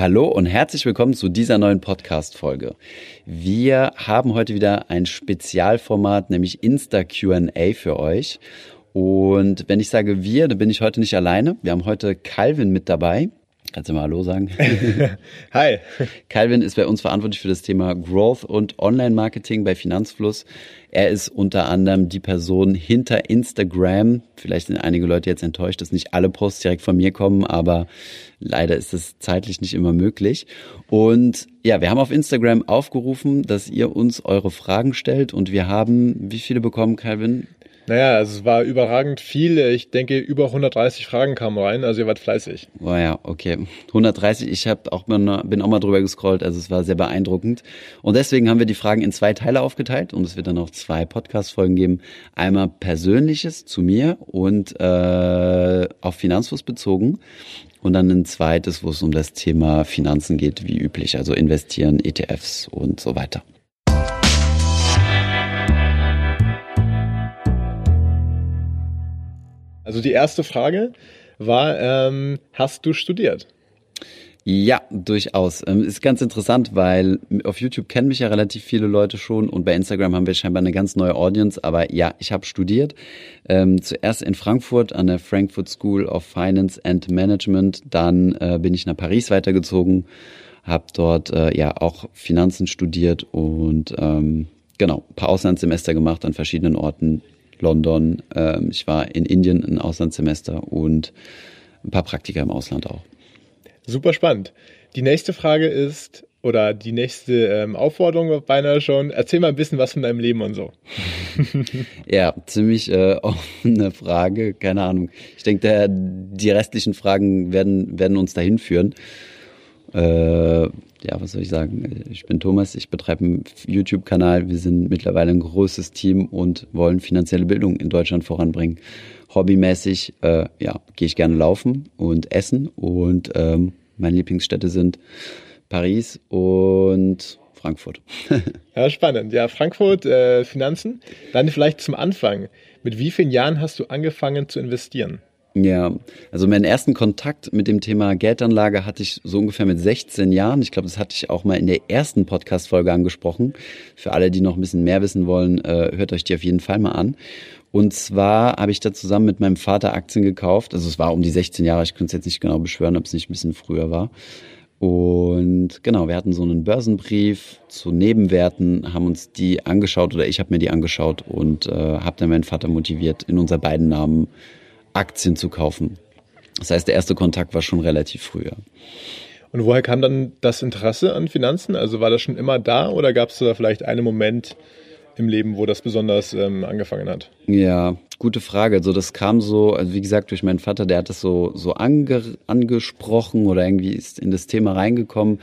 Hallo und herzlich willkommen zu dieser neuen Podcast-Folge. Wir haben heute wieder ein Spezialformat, nämlich Insta Q&A für euch. Und wenn ich sage wir, dann bin ich heute nicht alleine. Wir haben heute Calvin mit dabei. Kannst du mal Hallo sagen? Hi. Calvin ist bei uns verantwortlich für das Thema Growth und Online-Marketing bei Finanzfluss. Er ist unter anderem die Person hinter Instagram. Vielleicht sind einige Leute jetzt enttäuscht, dass nicht alle Posts direkt von mir kommen, aber leider ist es zeitlich nicht immer möglich. Und ja, wir haben auf Instagram aufgerufen, dass ihr uns eure Fragen stellt und wir haben, wie viele bekommen, Calvin? Naja, also es war überragend viel. Ich denke, über 130 Fragen kamen rein. Also ihr wart fleißig. Oh ja, okay. 130, ich hab auch mal, bin auch mal drüber gescrollt. Also es war sehr beeindruckend. Und deswegen haben wir die Fragen in zwei Teile aufgeteilt und es wird dann auch zwei Podcast-Folgen geben. Einmal Persönliches zu mir und äh, auf Finanzfluss bezogen. Und dann ein zweites, wo es um das Thema Finanzen geht, wie üblich. Also investieren, ETFs und so weiter. Also die erste Frage war, ähm, hast du studiert? Ja, durchaus. Ähm, ist ganz interessant, weil auf YouTube kennen mich ja relativ viele Leute schon und bei Instagram haben wir scheinbar eine ganz neue Audience. Aber ja, ich habe studiert. Ähm, zuerst in Frankfurt an der Frankfurt School of Finance and Management. Dann äh, bin ich nach Paris weitergezogen, habe dort äh, ja auch Finanzen studiert und ähm, genau ein paar Auslandssemester gemacht an verschiedenen Orten London. Ähm, ich war in Indien ein Auslandssemester und ein paar Praktika im Ausland auch. Super spannend. Die nächste Frage ist, oder die nächste ähm, Aufforderung beinahe schon, erzähl mal ein bisschen was von deinem Leben und so. ja, ziemlich äh, offene Frage, keine Ahnung. Ich denke, die restlichen Fragen werden, werden uns dahin führen. Äh, ja, was soll ich sagen? Ich bin Thomas, ich betreibe einen YouTube-Kanal. Wir sind mittlerweile ein großes Team und wollen finanzielle Bildung in Deutschland voranbringen. Hobbymäßig, äh, ja, gehe ich gerne laufen und essen und ähm, meine Lieblingsstädte sind Paris und Frankfurt. ja, spannend. Ja, Frankfurt, äh, Finanzen. Dann vielleicht zum Anfang. Mit wie vielen Jahren hast du angefangen zu investieren? Ja, also meinen ersten Kontakt mit dem Thema Geldanlage hatte ich so ungefähr mit 16 Jahren. Ich glaube, das hatte ich auch mal in der ersten Podcast-Folge angesprochen. Für alle, die noch ein bisschen mehr wissen wollen, äh, hört euch die auf jeden Fall mal an. Und zwar habe ich da zusammen mit meinem Vater Aktien gekauft. Also es war um die 16 Jahre, ich könnte es jetzt nicht genau beschwören, ob es nicht ein bisschen früher war. Und genau, wir hatten so einen Börsenbrief zu Nebenwerten, haben uns die angeschaut oder ich habe mir die angeschaut und äh, habe dann meinen Vater motiviert, in unser beiden Namen Aktien zu kaufen. Das heißt, der erste Kontakt war schon relativ früher. Und woher kam dann das Interesse an Finanzen? Also war das schon immer da oder gab es da vielleicht einen Moment im Leben, wo das besonders ähm, angefangen hat? Ja, gute Frage. Also das kam so, also wie gesagt, durch meinen Vater, der hat das so, so ange, angesprochen oder irgendwie ist in das Thema reingekommen.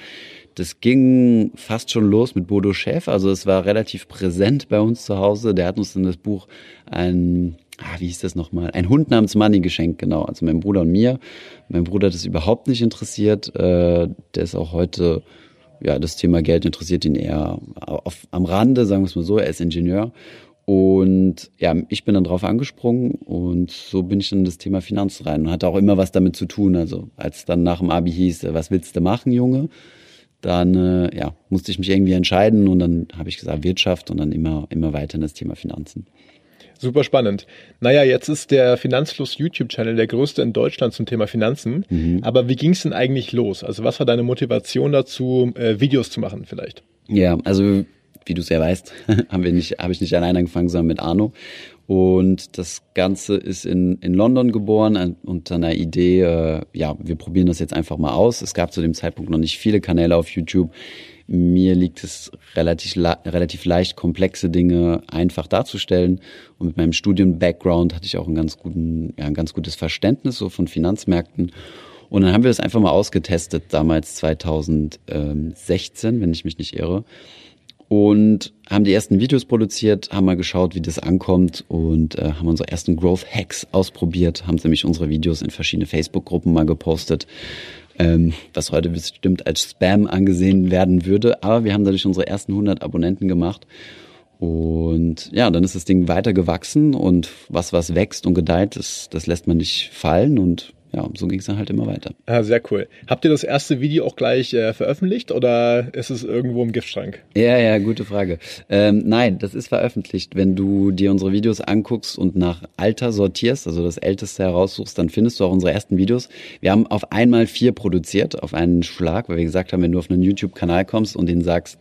Das ging fast schon los mit Bodo Schäfer. Also es war relativ präsent bei uns zu Hause. Der hat uns in das Buch ein ah, wie hieß das nochmal? Ein Hund namens Money geschenkt, genau. Also mein Bruder und mir. Mein Bruder hat das überhaupt nicht interessiert. Äh, der ist auch heute, ja, das Thema Geld interessiert ihn eher auf, am Rande, sagen wir es mal so. Er ist Ingenieur. Und ja, ich bin dann drauf angesprungen und so bin ich dann in das Thema Finanzen rein und hatte auch immer was damit zu tun. Also als dann nach dem Abi hieß, äh, was willst du machen, Junge? Dann äh, ja, musste ich mich irgendwie entscheiden und dann habe ich gesagt Wirtschaft und dann immer, immer weiter in das Thema Finanzen. Super spannend. Naja, jetzt ist der Finanzfluss YouTube-Channel der größte in Deutschland zum Thema Finanzen. Mhm. Aber wie ging es denn eigentlich los? Also was war deine Motivation dazu, äh, Videos zu machen vielleicht? Ja, also wie du es ja weißt, haben wir nicht, habe ich nicht alleine angefangen, sondern mit Arno. Und das Ganze ist in, in London geboren unter einer Idee, äh, ja, wir probieren das jetzt einfach mal aus. Es gab zu dem Zeitpunkt noch nicht viele Kanäle auf YouTube. Mir liegt es relativ, relativ leicht, komplexe Dinge einfach darzustellen. Und mit meinem Studium-Background hatte ich auch einen ganz guten, ja, ein ganz gutes Verständnis so von Finanzmärkten. Und dann haben wir das einfach mal ausgetestet, damals 2016, wenn ich mich nicht irre. Und haben die ersten Videos produziert, haben mal geschaut, wie das ankommt und äh, haben unsere ersten Growth Hacks ausprobiert, haben nämlich unsere Videos in verschiedene Facebook-Gruppen mal gepostet, ähm, was heute bestimmt als Spam angesehen werden würde. Aber wir haben dadurch unsere ersten 100 Abonnenten gemacht. Und ja, dann ist das Ding weiter gewachsen und was was wächst und gedeiht, das, das lässt man nicht fallen. Und ja, so ging es dann halt immer weiter. Ah, sehr cool. Habt ihr das erste Video auch gleich äh, veröffentlicht oder ist es irgendwo im Giftschrank? Ja, ja, gute Frage. Ähm, nein, das ist veröffentlicht. Wenn du dir unsere Videos anguckst und nach Alter sortierst, also das Älteste heraussuchst, dann findest du auch unsere ersten Videos. Wir haben auf einmal vier produziert, auf einen Schlag, weil wir gesagt haben, wenn du auf einen YouTube-Kanal kommst und den sagst,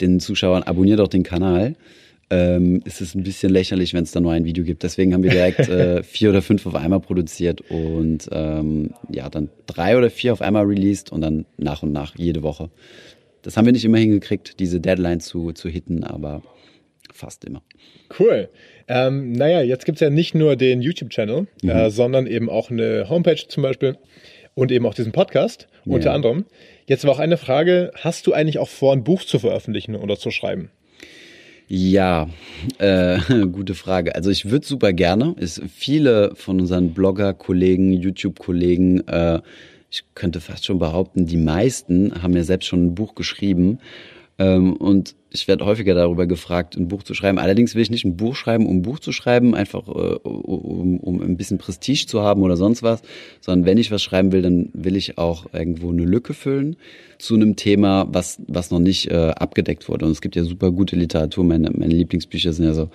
den Zuschauern, abonnier doch den Kanal, ähm, ist es ein bisschen lächerlich, wenn es da nur ein Video gibt. Deswegen haben wir direkt äh, vier oder fünf auf einmal produziert und ähm, ja, dann drei oder vier auf einmal released und dann nach und nach jede Woche. Das haben wir nicht immer hingekriegt, diese Deadline zu, zu hitten, aber fast immer. Cool. Ähm, naja, jetzt gibt's ja nicht nur den YouTube-Channel, mhm. äh, sondern eben auch eine Homepage zum Beispiel und eben auch diesen Podcast ja. unter anderem. Jetzt war auch eine Frage, hast du eigentlich auch vor, ein Buch zu veröffentlichen oder zu schreiben? Ja, äh, gute Frage. Also ich würde super gerne. Ist viele von unseren Blogger-Kollegen, YouTube-Kollegen, äh, ich könnte fast schon behaupten, die meisten haben ja selbst schon ein Buch geschrieben. Ähm, und ich werde häufiger darüber gefragt, ein Buch zu schreiben. Allerdings will ich nicht ein Buch schreiben, um ein Buch zu schreiben, einfach äh, um, um ein bisschen Prestige zu haben oder sonst was, sondern wenn ich was schreiben will, dann will ich auch irgendwo eine Lücke füllen zu einem Thema, was, was noch nicht äh, abgedeckt wurde. Und es gibt ja super gute Literatur. Meine, meine Lieblingsbücher sind ja so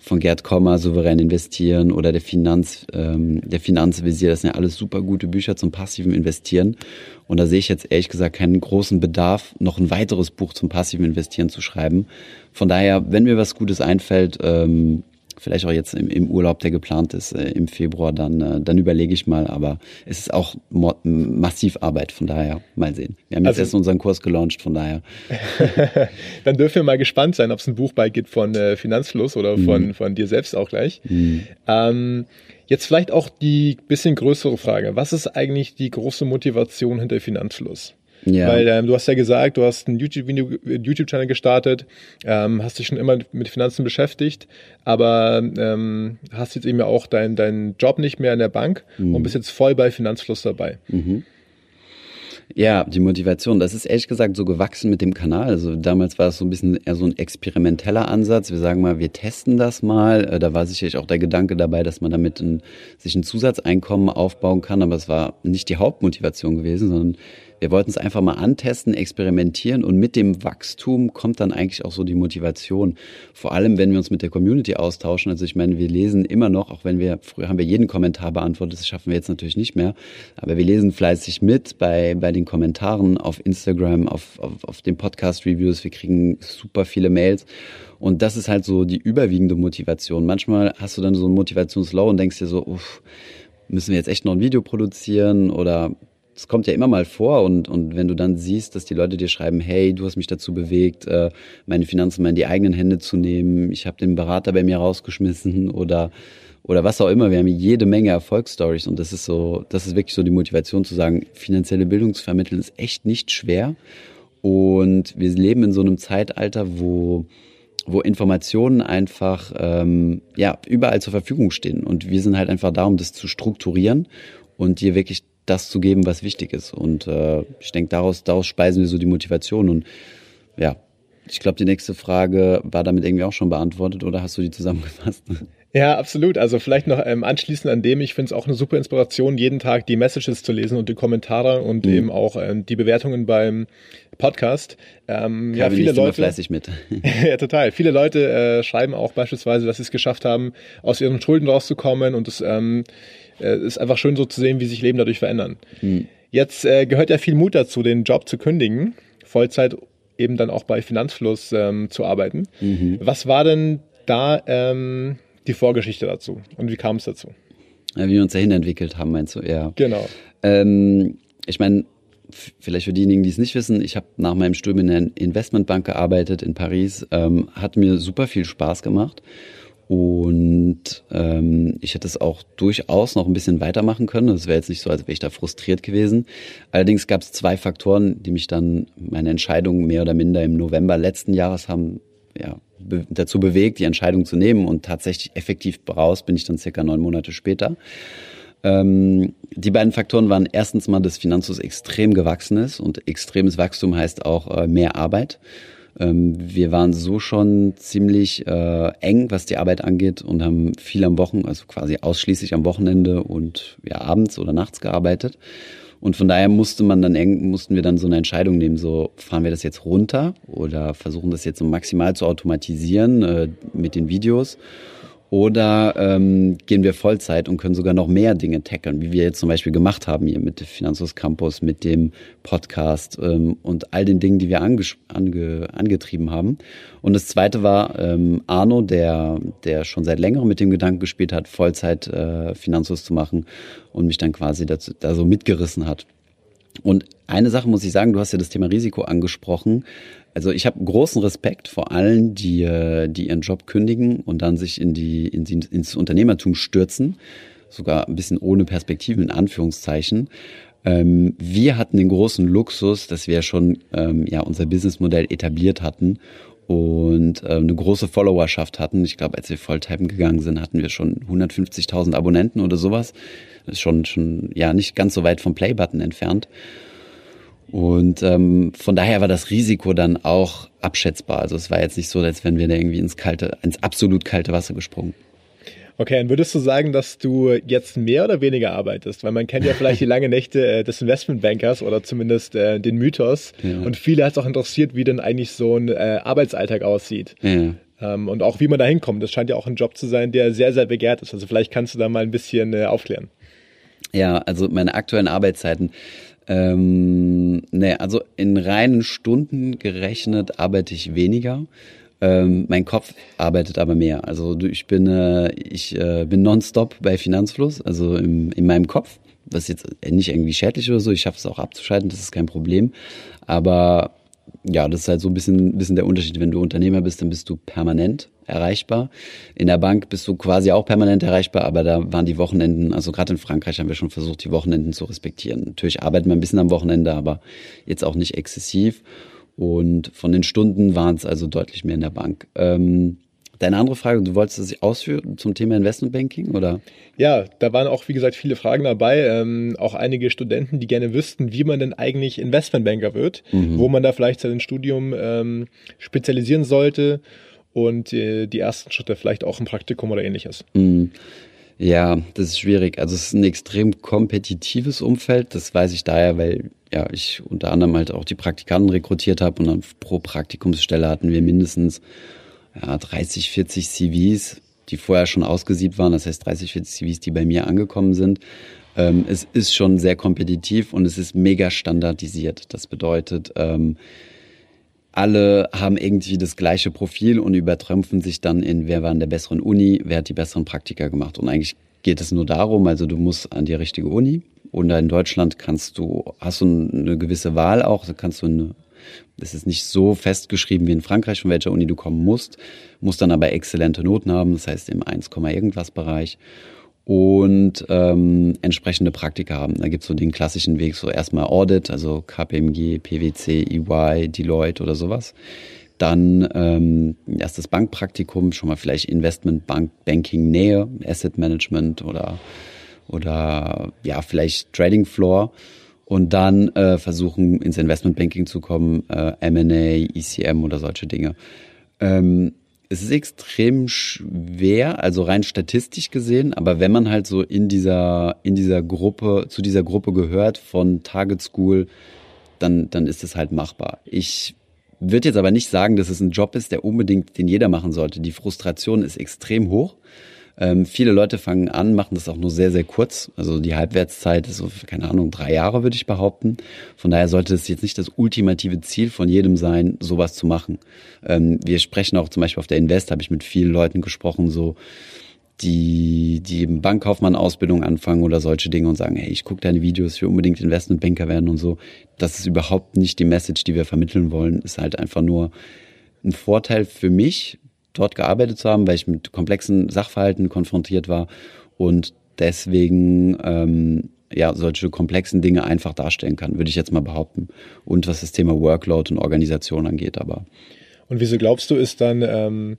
von Gerd Kommer, Souverän investieren oder der Finanz, ähm, der Finanzvisier. Das sind ja alles super gute Bücher zum passiven Investieren. Und da sehe ich jetzt ehrlich gesagt keinen großen Bedarf, noch ein weiteres Buch zum passiven Investieren zu schreiben. Von daher, wenn mir was Gutes einfällt, ähm, vielleicht auch jetzt im, im Urlaub, der geplant ist äh, im Februar, dann, äh, dann überlege ich mal. Aber es ist auch massiv Arbeit, von daher mal sehen. Wir haben jetzt also, erst unseren Kurs gelauncht, von daher. dann dürfen wir mal gespannt sein, ob es ein Buch bei gibt von äh, Finanzfluss oder von, mhm. von dir selbst auch gleich. Mhm. Ähm, jetzt vielleicht auch die bisschen größere Frage. Was ist eigentlich die große Motivation hinter Finanzfluss? Ja. Weil ähm, du hast ja gesagt, du hast einen YouTube-Channel YouTube gestartet, ähm, hast dich schon immer mit Finanzen beschäftigt, aber ähm, hast jetzt eben ja auch deinen dein Job nicht mehr in der Bank mhm. und bist jetzt voll bei Finanzfluss dabei. Mhm. Ja, die Motivation, das ist ehrlich gesagt so gewachsen mit dem Kanal. Also damals war es so ein bisschen eher so ein experimenteller Ansatz. Wir sagen mal, wir testen das mal. Äh, da war sicherlich auch der Gedanke dabei, dass man damit ein, sich ein Zusatzeinkommen aufbauen kann, aber es war nicht die Hauptmotivation gewesen, sondern wir wollten es einfach mal antesten, experimentieren und mit dem Wachstum kommt dann eigentlich auch so die Motivation. Vor allem, wenn wir uns mit der Community austauschen. Also ich meine, wir lesen immer noch, auch wenn wir, früher haben wir jeden Kommentar beantwortet, das schaffen wir jetzt natürlich nicht mehr, aber wir lesen fleißig mit bei, bei den Kommentaren auf Instagram, auf, auf, auf den Podcast-Reviews. Wir kriegen super viele Mails. Und das ist halt so die überwiegende Motivation. Manchmal hast du dann so ein Motivationslow und denkst dir so, uff, müssen wir jetzt echt noch ein Video produzieren oder es kommt ja immer mal vor und, und wenn du dann siehst, dass die Leute dir schreiben, hey, du hast mich dazu bewegt, äh, meine Finanzen mal in die eigenen Hände zu nehmen, ich habe den Berater bei mir rausgeschmissen oder oder was auch immer. Wir haben jede Menge Erfolgsstories und das ist so, das ist wirklich so die Motivation zu sagen, finanzielle Bildungsvermitteln ist echt nicht schwer und wir leben in so einem Zeitalter, wo wo Informationen einfach ähm, ja überall zur Verfügung stehen und wir sind halt einfach da, um das zu strukturieren und dir wirklich das zu geben, was wichtig ist. Und äh, ich denke, daraus, daraus speisen wir so die Motivation. Und ja, ich glaube, die nächste Frage war damit irgendwie auch schon beantwortet oder hast du die zusammengefasst? Ja, absolut. Also vielleicht noch ähm, anschließend an dem, ich finde es auch eine super Inspiration, jeden Tag die Messages zu lesen und die Kommentare und mhm. eben auch ähm, die Bewertungen beim Podcast. Ähm, ja, viele Leute fleißig mit. ja, total. Viele Leute äh, schreiben auch beispielsweise, dass sie es geschafft haben, aus ihren Schulden rauszukommen und es ähm, äh, ist einfach schön so zu sehen, wie sich Leben dadurch verändern. Mhm. Jetzt äh, gehört ja viel Mut dazu, den Job zu kündigen, Vollzeit eben dann auch bei Finanzfluss ähm, zu arbeiten. Mhm. Was war denn da ähm, die Vorgeschichte dazu und wie kam es dazu? Ja, wie wir uns dahin entwickelt haben, meinst du? Ja. Genau. Ähm, ich meine, vielleicht für diejenigen, die es nicht wissen, ich habe nach meinem Studium in einer Investmentbank gearbeitet in Paris, ähm, hat mir super viel Spaß gemacht und ähm, ich hätte es auch durchaus noch ein bisschen weitermachen können. Es wäre jetzt nicht so, als wäre ich da frustriert gewesen. Allerdings gab es zwei Faktoren, die mich dann meine Entscheidung mehr oder minder im November letzten Jahres haben ja, be dazu bewegt, die Entscheidung zu nehmen. Und tatsächlich effektiv raus bin ich dann circa neun Monate später. Ähm, die beiden Faktoren waren erstens mal, dass Finanzus extrem gewachsen ist und extremes Wachstum heißt auch äh, mehr Arbeit. Ähm, wir waren so schon ziemlich äh, eng, was die Arbeit angeht und haben viel am Wochenende, also quasi ausschließlich am Wochenende und ja, abends oder nachts gearbeitet. Und von daher musste man dann eng, mussten wir dann so eine Entscheidung nehmen, so fahren wir das jetzt runter oder versuchen das jetzt so maximal zu automatisieren äh, mit den Videos oder ähm, gehen wir Vollzeit und können sogar noch mehr Dinge tackeln, wie wir jetzt zum Beispiel gemacht haben hier mit dem Finanzus Campus, mit dem Podcast ähm, und all den Dingen, die wir ange ange angetrieben haben. Und das zweite war ähm, Arno, der, der schon seit längerem mit dem Gedanken gespielt hat, Vollzeit äh, Finanzus zu machen und mich dann quasi dazu, da so mitgerissen hat. Und eine Sache muss ich sagen, du hast ja das Thema Risiko angesprochen. Also ich habe großen Respekt vor allen, die, äh, die ihren Job kündigen und dann sich in die, in die, ins Unternehmertum stürzen, sogar ein bisschen ohne Perspektiven in Anführungszeichen. Ähm, wir hatten den großen Luxus, dass wir schon ähm, ja unser Businessmodell etabliert hatten und äh, eine große Followerschaft hatten. Ich glaube, als wir Volltime gegangen sind, hatten wir schon 150.000 Abonnenten oder sowas. Das ist schon, schon ja nicht ganz so weit vom Playbutton entfernt. Und ähm, von daher war das Risiko dann auch abschätzbar. Also es war jetzt nicht so, als wären wir da irgendwie ins kalte, ins absolut kalte Wasser gesprungen. Okay, dann würdest du sagen, dass du jetzt mehr oder weniger arbeitest? Weil man kennt ja vielleicht die lange Nächte äh, des Investmentbankers oder zumindest äh, den Mythos. Ja. Und viele hat es auch interessiert, wie denn eigentlich so ein äh, Arbeitsalltag aussieht. Ja. Ähm, und auch wie man da hinkommt. Das scheint ja auch ein Job zu sein, der sehr, sehr begehrt ist. Also vielleicht kannst du da mal ein bisschen äh, aufklären. Ja, also meine aktuellen Arbeitszeiten. Ähm, ne, also in reinen Stunden gerechnet arbeite ich weniger. Ähm, mein Kopf arbeitet aber mehr. Also ich bin, äh, ich äh, bin nonstop bei Finanzfluss, also im, in meinem Kopf. Was jetzt nicht irgendwie schädlich oder so. Ich schaffe es auch abzuschalten, das ist kein Problem. Aber ja, das ist halt so ein bisschen, bisschen der Unterschied. Wenn du Unternehmer bist, dann bist du permanent erreichbar. In der Bank bist du quasi auch permanent erreichbar, aber da waren die Wochenenden, also gerade in Frankreich haben wir schon versucht, die Wochenenden zu respektieren. Natürlich arbeiten wir ein bisschen am Wochenende, aber jetzt auch nicht exzessiv. Und von den Stunden waren es also deutlich mehr in der Bank. Ähm, Deine andere Frage, du wolltest es ausführen zum Thema Investmentbanking oder? Ja, da waren auch, wie gesagt, viele Fragen dabei. Ähm, auch einige Studenten, die gerne wüssten, wie man denn eigentlich Investmentbanker wird, mhm. wo man da vielleicht sein Studium ähm, spezialisieren sollte und äh, die ersten Schritte vielleicht auch ein Praktikum oder ähnliches. Mhm. Ja, das ist schwierig. Also es ist ein extrem kompetitives Umfeld. Das weiß ich daher, weil ja ich unter anderem halt auch die Praktikanten rekrutiert habe und dann pro Praktikumsstelle hatten wir mindestens ja, 30, 40 CVs, die vorher schon ausgesiebt waren. Das heißt 30, 40 CVs, die bei mir angekommen sind. Ähm, es ist schon sehr kompetitiv und es ist mega standardisiert. Das bedeutet, ähm, alle haben irgendwie das gleiche Profil und übertrümpfen sich dann in, wer war in der besseren Uni, wer hat die besseren Praktika gemacht. Und eigentlich geht es nur darum, also du musst an die richtige Uni und in Deutschland kannst du, hast du eine gewisse Wahl auch, kannst du eine, das ist nicht so festgeschrieben wie in Frankreich, von welcher Uni du kommen musst, musst dann aber exzellente Noten haben, das heißt im 1, irgendwas Bereich und ähm, entsprechende Praktika haben. Da gibt's so den klassischen Weg, so erstmal Audit, also KPMG, PwC, EY, Deloitte oder sowas. Dann ähm, erstes Bankpraktikum, schon mal vielleicht Investment Bank, Banking Nähe, Asset Management oder oder ja vielleicht Trading Floor und dann äh, versuchen ins Investment Banking zu kommen, äh, M&A, ECM oder solche Dinge. Ähm, es ist extrem schwer, also rein statistisch gesehen, aber wenn man halt so in dieser, in dieser Gruppe, zu dieser Gruppe gehört von Target School, dann, dann ist es halt machbar. Ich würde jetzt aber nicht sagen, dass es ein Job ist, der unbedingt den jeder machen sollte. Die Frustration ist extrem hoch. Ähm, viele Leute fangen an, machen das auch nur sehr, sehr kurz. Also die Halbwertszeit ist so, keine Ahnung, drei Jahre, würde ich behaupten. Von daher sollte es jetzt nicht das ultimative Ziel von jedem sein, sowas zu machen. Ähm, wir sprechen auch zum Beispiel auf der Invest, habe ich mit vielen Leuten gesprochen, so die, die eben Bankkaufmann-Ausbildung anfangen oder solche Dinge und sagen, hey, ich gucke deine Videos, ich will unbedingt Investmentbanker werden und so. Das ist überhaupt nicht die Message, die wir vermitteln wollen. Ist halt einfach nur ein Vorteil für mich, dort gearbeitet zu haben, weil ich mit komplexen Sachverhalten konfrontiert war und deswegen ähm, ja solche komplexen Dinge einfach darstellen kann, würde ich jetzt mal behaupten. Und was das Thema Workload und Organisation angeht, aber. Und wieso glaubst du, ist dann ähm,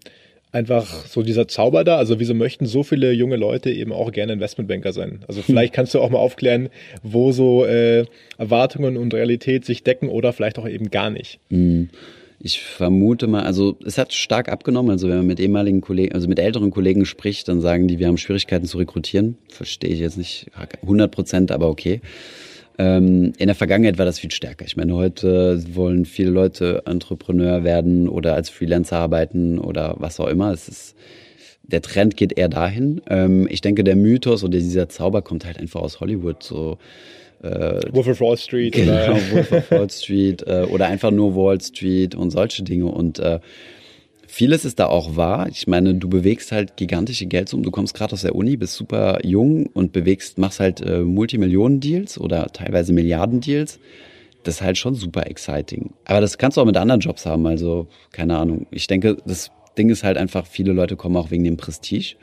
einfach so dieser Zauber da? Also wieso möchten so viele junge Leute eben auch gerne Investmentbanker sein? Also vielleicht kannst du auch mal aufklären, wo so äh, Erwartungen und Realität sich decken oder vielleicht auch eben gar nicht. Mhm. Ich vermute mal, also es hat stark abgenommen. Also wenn man mit ehemaligen Kollegen, also mit älteren Kollegen spricht, dann sagen die, wir haben Schwierigkeiten zu rekrutieren. Verstehe ich jetzt nicht 100 Prozent, aber okay. Ähm, in der Vergangenheit war das viel stärker. Ich meine, heute wollen viele Leute Entrepreneur werden oder als Freelancer arbeiten oder was auch immer. Es ist, der Trend geht eher dahin. Ähm, ich denke, der Mythos oder dieser Zauber kommt halt einfach aus Hollywood. So äh, Wolf of Wall Street genau, oder Wolf of Wall Street äh, oder einfach nur Wall Street und solche Dinge und äh, Vieles ist da auch wahr. Ich meine, du bewegst halt gigantische Geldsummen. Du kommst gerade aus der Uni, bist super jung und bewegst, machst halt äh, Multimillionen-Deals oder teilweise Milliarden-Deals. Das ist halt schon super exciting. Aber das kannst du auch mit anderen Jobs haben. Also, keine Ahnung. Ich denke, das Ding ist halt einfach, viele Leute kommen auch wegen dem Prestige.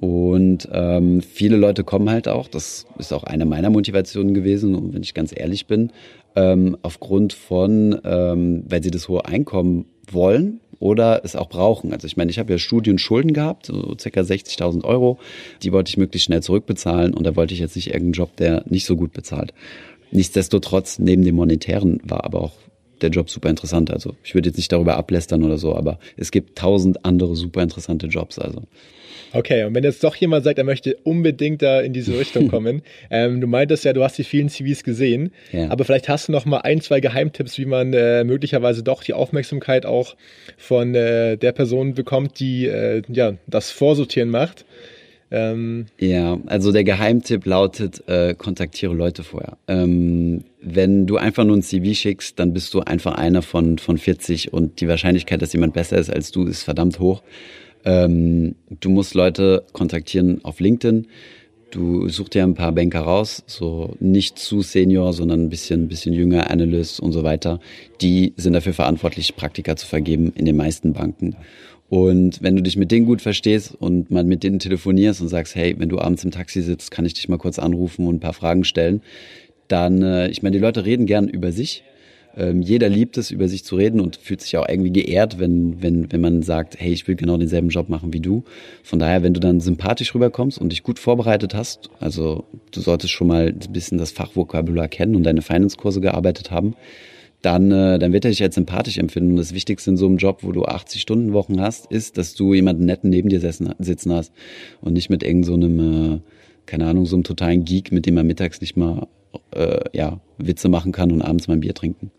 Und ähm, viele Leute kommen halt auch, das ist auch eine meiner Motivationen gewesen, und wenn ich ganz ehrlich bin, ähm, aufgrund von, ähm, weil sie das hohe Einkommen wollen oder es auch brauchen. Also ich meine, ich habe ja Studienschulden gehabt, so circa 60.000 Euro. Die wollte ich möglichst schnell zurückbezahlen und da wollte ich jetzt nicht irgendeinen Job, der nicht so gut bezahlt. Nichtsdestotrotz, neben dem Monetären war aber auch der Job super interessant. Also ich würde jetzt nicht darüber ablästern oder so, aber es gibt tausend andere super interessante Jobs. Also Okay, und wenn jetzt doch jemand sagt, er möchte unbedingt da in diese Richtung kommen, ähm, du meintest ja, du hast die vielen CVs gesehen, ja. aber vielleicht hast du noch mal ein, zwei Geheimtipps, wie man äh, möglicherweise doch die Aufmerksamkeit auch von äh, der Person bekommt, die äh, ja das Vorsortieren macht. Ähm, ja, also der Geheimtipp lautet, äh, kontaktiere Leute vorher. Ähm, wenn du einfach nur ein CV schickst, dann bist du einfach einer von, von 40 und die Wahrscheinlichkeit, dass jemand besser ist als du, ist verdammt hoch. Ähm, du musst Leute kontaktieren auf LinkedIn. Du suchst dir ein paar Banker raus, so nicht zu Senior, sondern ein bisschen, bisschen jünger, Analyst und so weiter. Die sind dafür verantwortlich, Praktika zu vergeben in den meisten Banken. Und wenn du dich mit denen gut verstehst und mal mit denen telefonierst und sagst, hey, wenn du abends im Taxi sitzt, kann ich dich mal kurz anrufen und ein paar Fragen stellen, dann, äh, ich meine, die Leute reden gern über sich ähm, jeder liebt es, über sich zu reden und fühlt sich auch irgendwie geehrt, wenn, wenn, wenn man sagt, hey, ich will genau denselben Job machen wie du. Von daher, wenn du dann sympathisch rüberkommst und dich gut vorbereitet hast, also du solltest schon mal ein bisschen das Fachvokabular kennen und deine Finance-Kurse gearbeitet haben, dann, äh, dann wird er dich als sympathisch empfinden. Und das Wichtigste in so einem Job, wo du 80-Stunden-Wochen hast, ist, dass du jemanden netten neben dir sitzen hast und nicht mit irgendeinem, so äh, keine Ahnung, so einem totalen Geek, mit dem man mittags nicht mal äh, ja, Witze machen kann und abends mal ein Bier trinken.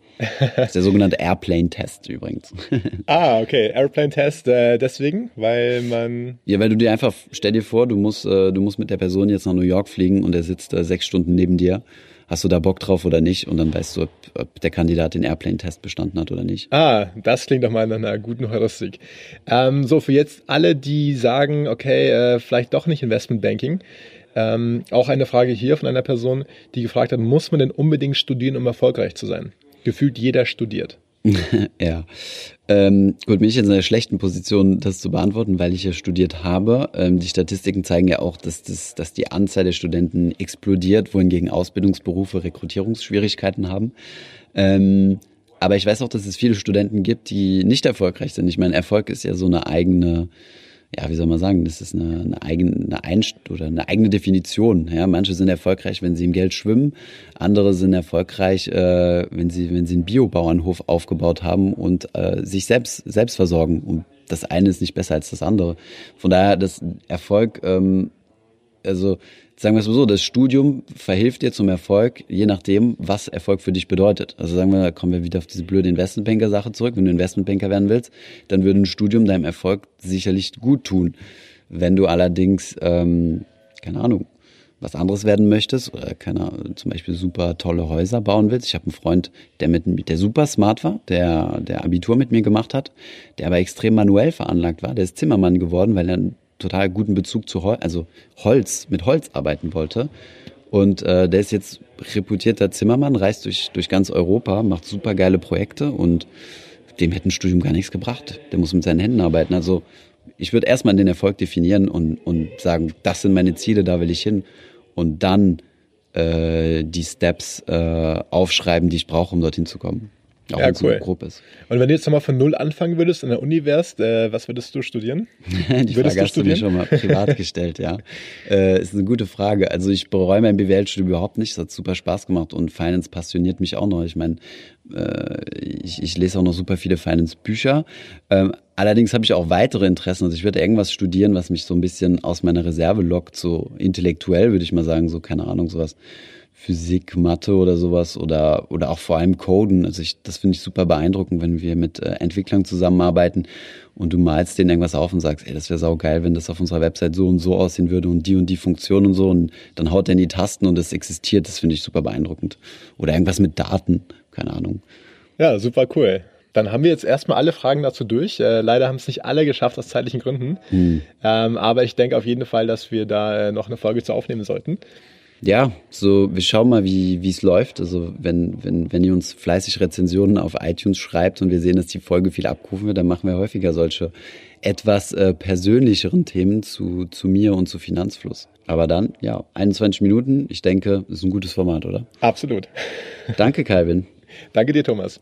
Das ist der sogenannte Airplane-Test übrigens. ah, okay. Airplane-Test äh, deswegen, weil man. Ja, weil du dir einfach, stell dir vor, du musst, äh, du musst mit der Person jetzt nach New York fliegen und er sitzt äh, sechs Stunden neben dir. Hast du da Bock drauf oder nicht? Und dann weißt du, ob, ob der Kandidat den Airplane-Test bestanden hat oder nicht. Ah, das klingt doch mal nach einer guten Heuristik. Ähm, so, für jetzt alle, die sagen, okay, äh, vielleicht doch nicht Investmentbanking. Ähm, auch eine Frage hier von einer Person, die gefragt hat, muss man denn unbedingt studieren, um erfolgreich zu sein? gefühlt jeder studiert. ja. Ähm, gut, bin ich jetzt in einer schlechten Position, das zu beantworten, weil ich ja studiert habe. Ähm, die Statistiken zeigen ja auch, dass, das, dass die Anzahl der Studenten explodiert, wohingegen Ausbildungsberufe Rekrutierungsschwierigkeiten haben. Ähm, aber ich weiß auch, dass es viele Studenten gibt, die nicht erfolgreich sind. Ich meine, Erfolg ist ja so eine eigene ja, wie soll man sagen, das ist eine, eine eigene eine Einst oder eine eigene Definition. Ja, manche sind erfolgreich, wenn sie im Geld schwimmen, andere sind erfolgreich, äh, wenn sie wenn sie einen Biobauernhof aufgebaut haben und äh, sich selbst selbst versorgen. Und das eine ist nicht besser als das andere. Von daher, das Erfolg, ähm, also sagen wir es mal so, das Studium verhilft dir zum Erfolg, je nachdem, was Erfolg für dich bedeutet. Also sagen wir, kommen wir wieder auf diese blöde Investmentbanker-Sache zurück. Wenn du Investmentbanker werden willst, dann würde ein Studium deinem Erfolg sicherlich gut tun. Wenn du allerdings, ähm, keine Ahnung, was anderes werden möchtest oder keine Ahnung, zum Beispiel super tolle Häuser bauen willst. Ich habe einen Freund, der mit der super smart war, der der Abitur mit mir gemacht hat, der aber extrem manuell veranlagt war. Der ist Zimmermann geworden, weil er total guten Bezug zu Holz, also Holz, mit Holz arbeiten wollte. Und äh, der ist jetzt reputierter Zimmermann, reist durch, durch ganz Europa, macht super geile Projekte und dem hätte ein Studium gar nichts gebracht. Der muss mit seinen Händen arbeiten. Also ich würde erstmal den Erfolg definieren und, und sagen, das sind meine Ziele, da will ich hin. Und dann äh, die Steps äh, aufschreiben, die ich brauche, um dorthin zu kommen. Auch ja, cool. Grob ist. Und wenn du jetzt nochmal von Null anfangen würdest, in der Uni wärst, äh, was würdest du studieren? Die würdest Frage hast du mir schon mal privat gestellt, ja. Äh, ist eine gute Frage. Also ich bereue mein BWL-Studium überhaupt nicht. Es hat super Spaß gemacht und Finance passioniert mich auch noch. Ich meine, äh, ich, ich lese auch noch super viele Finance-Bücher. Ähm, allerdings habe ich auch weitere Interessen. Also ich würde irgendwas studieren, was mich so ein bisschen aus meiner Reserve lockt, so intellektuell würde ich mal sagen, so keine Ahnung, sowas Physik, Mathe oder sowas oder, oder auch vor allem Coden. Also ich, das finde ich super beeindruckend, wenn wir mit äh, Entwicklern zusammenarbeiten und du malst denen irgendwas auf und sagst, ey, das wäre saugeil, wenn das auf unserer Website so und so aussehen würde und die und die Funktion und so und dann haut er in die Tasten und es existiert. Das finde ich super beeindruckend. Oder irgendwas mit Daten, keine Ahnung. Ja, super cool. Dann haben wir jetzt erstmal alle Fragen dazu durch. Äh, leider haben es nicht alle geschafft aus zeitlichen Gründen. Hm. Ähm, aber ich denke auf jeden Fall, dass wir da äh, noch eine Folge zu aufnehmen sollten ja, so wir schauen mal, wie wie es läuft. Also wenn wenn wenn ihr uns fleißig Rezensionen auf iTunes schreibt und wir sehen, dass die Folge viel abgerufen wird, dann machen wir häufiger solche etwas äh, persönlicheren Themen zu zu mir und zu Finanzfluss. Aber dann, ja, 21 Minuten. Ich denke, ist ein gutes Format, oder? Absolut. Danke, Calvin. Danke dir, Thomas.